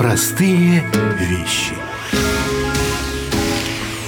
Простые вещи.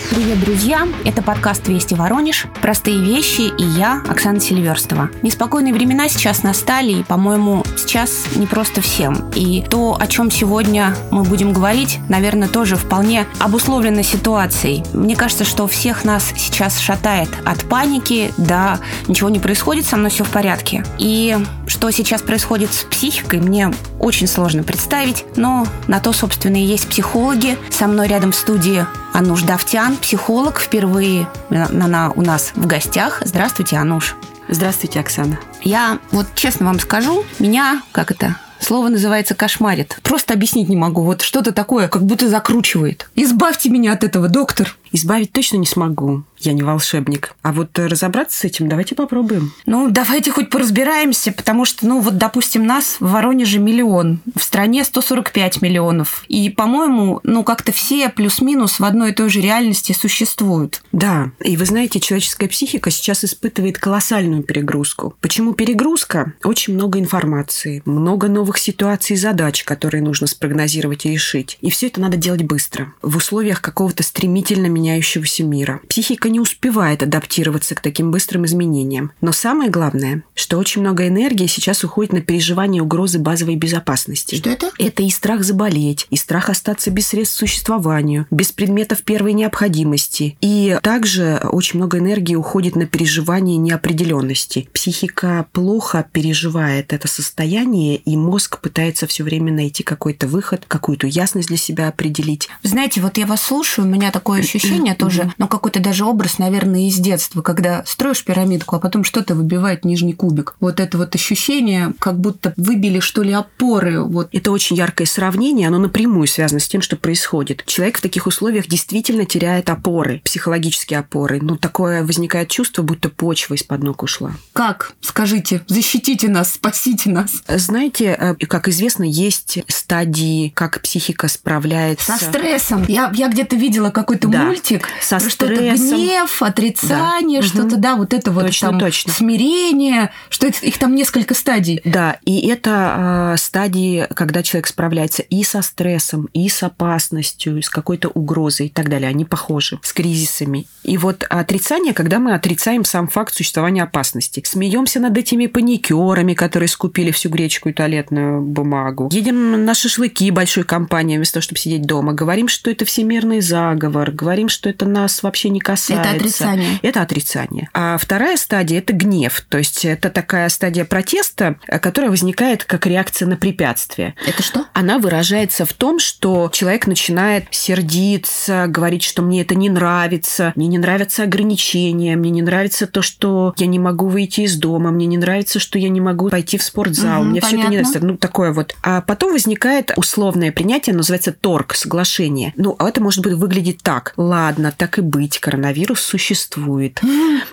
Привет, друзья! Это подкаст «Вести Воронеж». Простые вещи и я, Оксана Селиверстова. Неспокойные времена сейчас настали, и, по-моему, сейчас не просто всем. И то, о чем сегодня мы будем говорить, наверное, тоже вполне обусловлено ситуацией. Мне кажется, что всех нас сейчас шатает от паники, да, ничего не происходит, со мной все в порядке. И что сейчас происходит с психикой, мне очень сложно представить, но на то, собственно, и есть психологи. Со мной рядом в студии Ануш Давтян, психолог, впервые она у нас в гостях. Здравствуйте, Ануш. Здравствуйте, Оксана. Я вот честно вам скажу, меня, как это, Слово называется кошмарит. Просто объяснить не могу. Вот что-то такое, как будто закручивает. Избавьте меня от этого, доктор. Избавить точно не смогу. Я не волшебник. А вот разобраться с этим давайте попробуем. Ну, давайте хоть поразбираемся, потому что, ну, вот, допустим, нас в Воронеже миллион, в стране 145 миллионов. И, по-моему, ну, как-то все плюс-минус в одной и той же реальности существуют. Да, и вы знаете, человеческая психика сейчас испытывает колоссальную перегрузку. Почему перегрузка? Очень много информации, много новых ситуаций и задач, которые нужно спрогнозировать и решить. И все это надо делать быстро, в условиях какого-то стремительно меняющегося мира. Психика не успевает адаптироваться к таким быстрым изменениям. Но самое главное, что очень много энергии сейчас уходит на переживание угрозы базовой безопасности. Что это? Это и страх заболеть, и страх остаться без средств к существованию, без предметов первой необходимости. И также очень много энергии уходит на переживание неопределенности. Психика плохо переживает это состояние, и мозг пытается все время найти какой-то выход, какую-то ясность для себя определить. Знаете, вот я вас слушаю, у меня такое ощущение тоже, но какой-то даже образ наверное, из детства, когда строишь пирамидку, а потом что-то выбивает нижний кубик. Вот это вот ощущение, как будто выбили, что ли, опоры. Вот. Это очень яркое сравнение, оно напрямую связано с тем, что происходит. Человек в таких условиях действительно теряет опоры, психологические опоры. Ну, такое возникает чувство, будто почва из-под ног ушла. Как? Скажите, защитите нас, спасите нас. Знаете, э, как известно, есть стадии, как психика справляется... Со стрессом. Я, я где-то видела какой-то да. Мультик. Со стрессом гнев, отрицание, да. что-то, да, вот это вот точно, там точно. смирение, что это, их там несколько стадий. Да, и это э, стадии, когда человек справляется и со стрессом, и с опасностью, и с какой-то угрозой и так далее. Они похожи с кризисами. И вот отрицание, когда мы отрицаем сам факт существования опасности. Смеемся над этими паникерами, которые скупили всю гречку и туалетную бумагу. Едем на шашлыки большой компанией вместо того, чтобы сидеть дома. Говорим, что это всемирный заговор. Говорим, что это нас вообще не касается это отрицание. Это отрицание. А вторая стадия – это гнев. То есть это такая стадия протеста, которая возникает как реакция на препятствие. Это что? Она выражается в том, что человек начинает сердиться, говорить, что мне это не нравится, мне не нравятся ограничения, мне не нравится то, что я не могу выйти из дома, мне не нравится, что я не могу пойти в спортзал, угу, мне все это не нравится. Ну, такое вот. А потом возникает условное принятие, называется торг, соглашение. Ну, а это может быть выглядеть так. Ладно, так и быть, коронавирус вирус существует.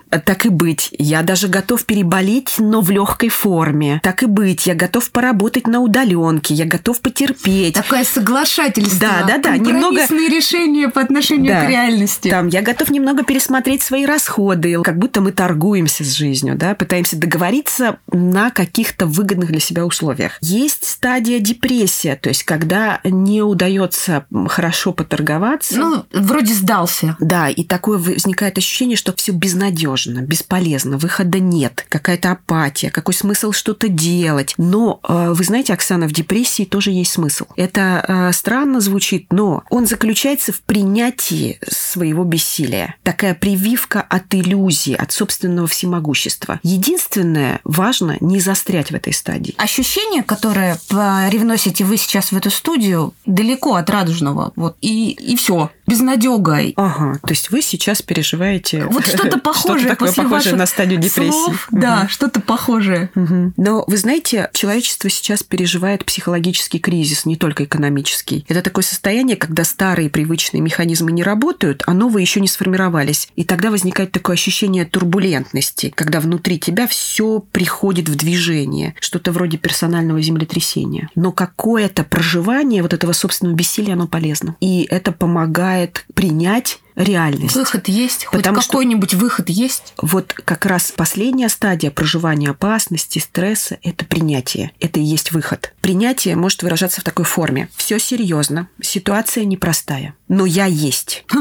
Так и быть, я даже готов переболеть, но в легкой форме. Так и быть, я готов поработать на удаленке, я готов потерпеть. Такое соглашательство. Да, да, да. Немного решения по отношению да. к реальности. Там, я готов немного пересмотреть свои расходы, как будто мы торгуемся с жизнью, да, пытаемся договориться на каких-то выгодных для себя условиях. Есть стадия депрессия, то есть когда не удается хорошо поторговаться. Ну, вроде сдался. Да, и такое возникает ощущение, что все безнадежно, бесполезно, выхода нет, какая-то апатия, какой смысл что-то делать. Но э, вы знаете, Оксана, в депрессии тоже есть смысл. Это э, странно звучит, но он заключается в принятии своего бессилия. Такая прививка от иллюзии, от собственного всемогущества. Единственное, важно не застрять в этой стадии. Ощущение, которое привносите вы сейчас в эту студию, далеко от радужного. Вот и, и все. Безнадегой. Ага. То есть вы сейчас переживаете... Вот что-то похожее что такое похожее на стадию депрессии. Слов, угу. Да, что-то похожее. Угу. Но вы знаете, человечество сейчас переживает психологический кризис, не только экономический. Это такое состояние, когда старые привычные механизмы не работают, а новые еще не сформировались. И тогда возникает такое ощущение турбулентности, когда внутри тебя все приходит в движение, что-то вроде персонального землетрясения. Но какое-то проживание вот этого собственного бессилия, оно полезно. И это помогает принять реальность. Выход есть? Хоть Потому какой-нибудь выход есть? Вот как раз последняя стадия проживания опасности, стресса – это принятие. Это и есть выход. Принятие может выражаться в такой форме. Все серьезно, ситуация непростая, но я есть.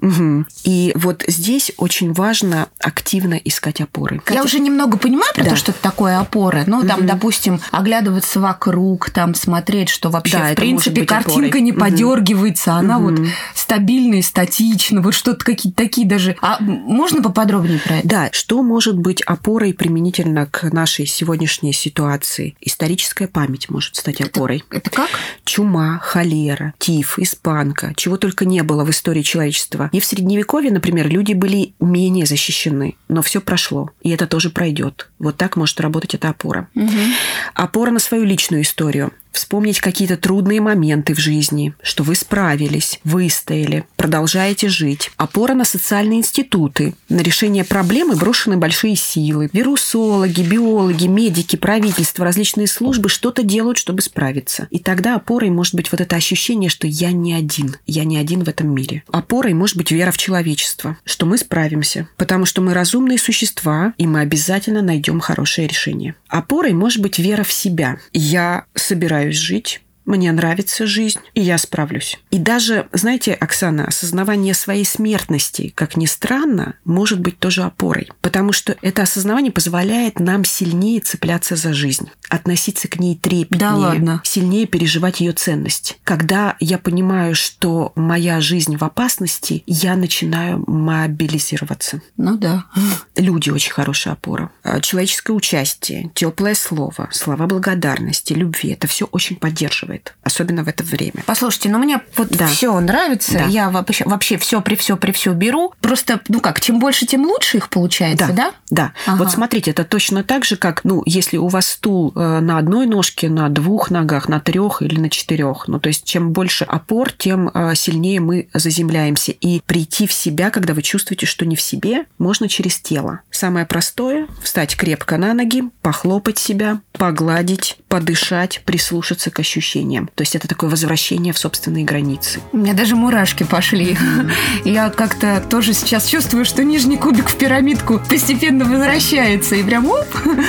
Мгм. И вот здесь очень важно активно искать опоры. Я уже немного понимаю про Да. то, что это такое опора. Ну, там, Мгм. допустим, оглядываться вокруг, там, смотреть, что вообще, Да, в принципе, картинка опорой. не подергивается, она вот стабильная, статична, вот что-то какие-то такие даже. А можно поподробнее про это? Да, что может быть опорой применительно к нашей сегодняшней ситуации? Историческая память может стать опорой. Это как? Чума, холера, тиф, испанка, чего только не было в истории человечества. И в Средневековье, например, люди были менее защищены, но все прошло, и это тоже пройдет. Вот так может работать эта опора. Опора на свою личную историю. Вспомнить какие-то трудные моменты в жизни, что вы справились, выстояли, продолжаете жить. Опора на социальные институты. На решение проблемы брошены большие силы. Вирусологи, биологи, медики, правительство, различные службы что-то делают, чтобы справиться. И тогда опорой может быть вот это ощущение, что я не один, я не один в этом мире. Опорой может быть вера в человечество, что мы справимся, потому что мы разумные существа, и мы обязательно найдем хорошее решение. Опорой может быть вера в себя. Я собираюсь жить, мне нравится жизнь, и я справлюсь. И даже, знаете, Оксана, осознавание своей смертности, как ни странно, может быть тоже опорой. Потому что это осознавание позволяет нам сильнее цепляться за жизнь, относиться к ней трепетнее, Да ладно? сильнее переживать ее ценность. Когда я понимаю, что моя жизнь в опасности, я начинаю мобилизироваться. Ну да. Люди очень хорошая опора. А, Человеческое участие, теплое слово, слова благодарности, любви это все очень поддерживает, особенно в это время. Послушайте, ну мне вот Да. все нравится. Да. Я вообще, вообще все при все при все беру. Просто, ну как, чем больше, тем лучше их получается, да? Да. Ага. Вот смотрите, это точно так же, как, ну, если у вас стул э, на одной ножке, на двух ногах, на трех или на четырех. Ну, то есть, чем больше опор, тем э, сильнее мы заземляемся. И прийти в себя, когда вы чувствуете, что не в себе, можно через тело. Самое простое – встать крепко на ноги, похлопать себя, погладить, подышать, прислушаться к ощущениям. То есть, это такое возвращение в собственные границы. У меня даже мурашки пошли. Я как-то тоже сейчас чувствую, что нижний кубик в пирамидку постепенно возвращается. И прям оп.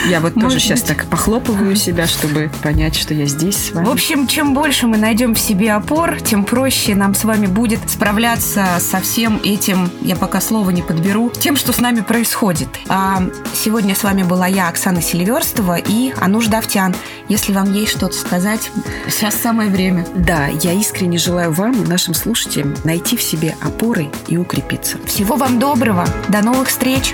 Я вот тоже сейчас так похлопываю себя, чтобы понять, что я здесь с вами. В общем, чем больше мы найдем в себе опор, тем проще нам с вами будет справляться со всем этим, я пока слова не подберу, тем, что с нами происходит. А сегодня с вами была я, Оксана Селиверстова и Ануш Давтян. Если вам есть что-то сказать, сейчас самое время. Да, я искренне желаю вам и нашим слушателям найти в себе опоры и укрепиться. Всего вам доброго. До новых встреч.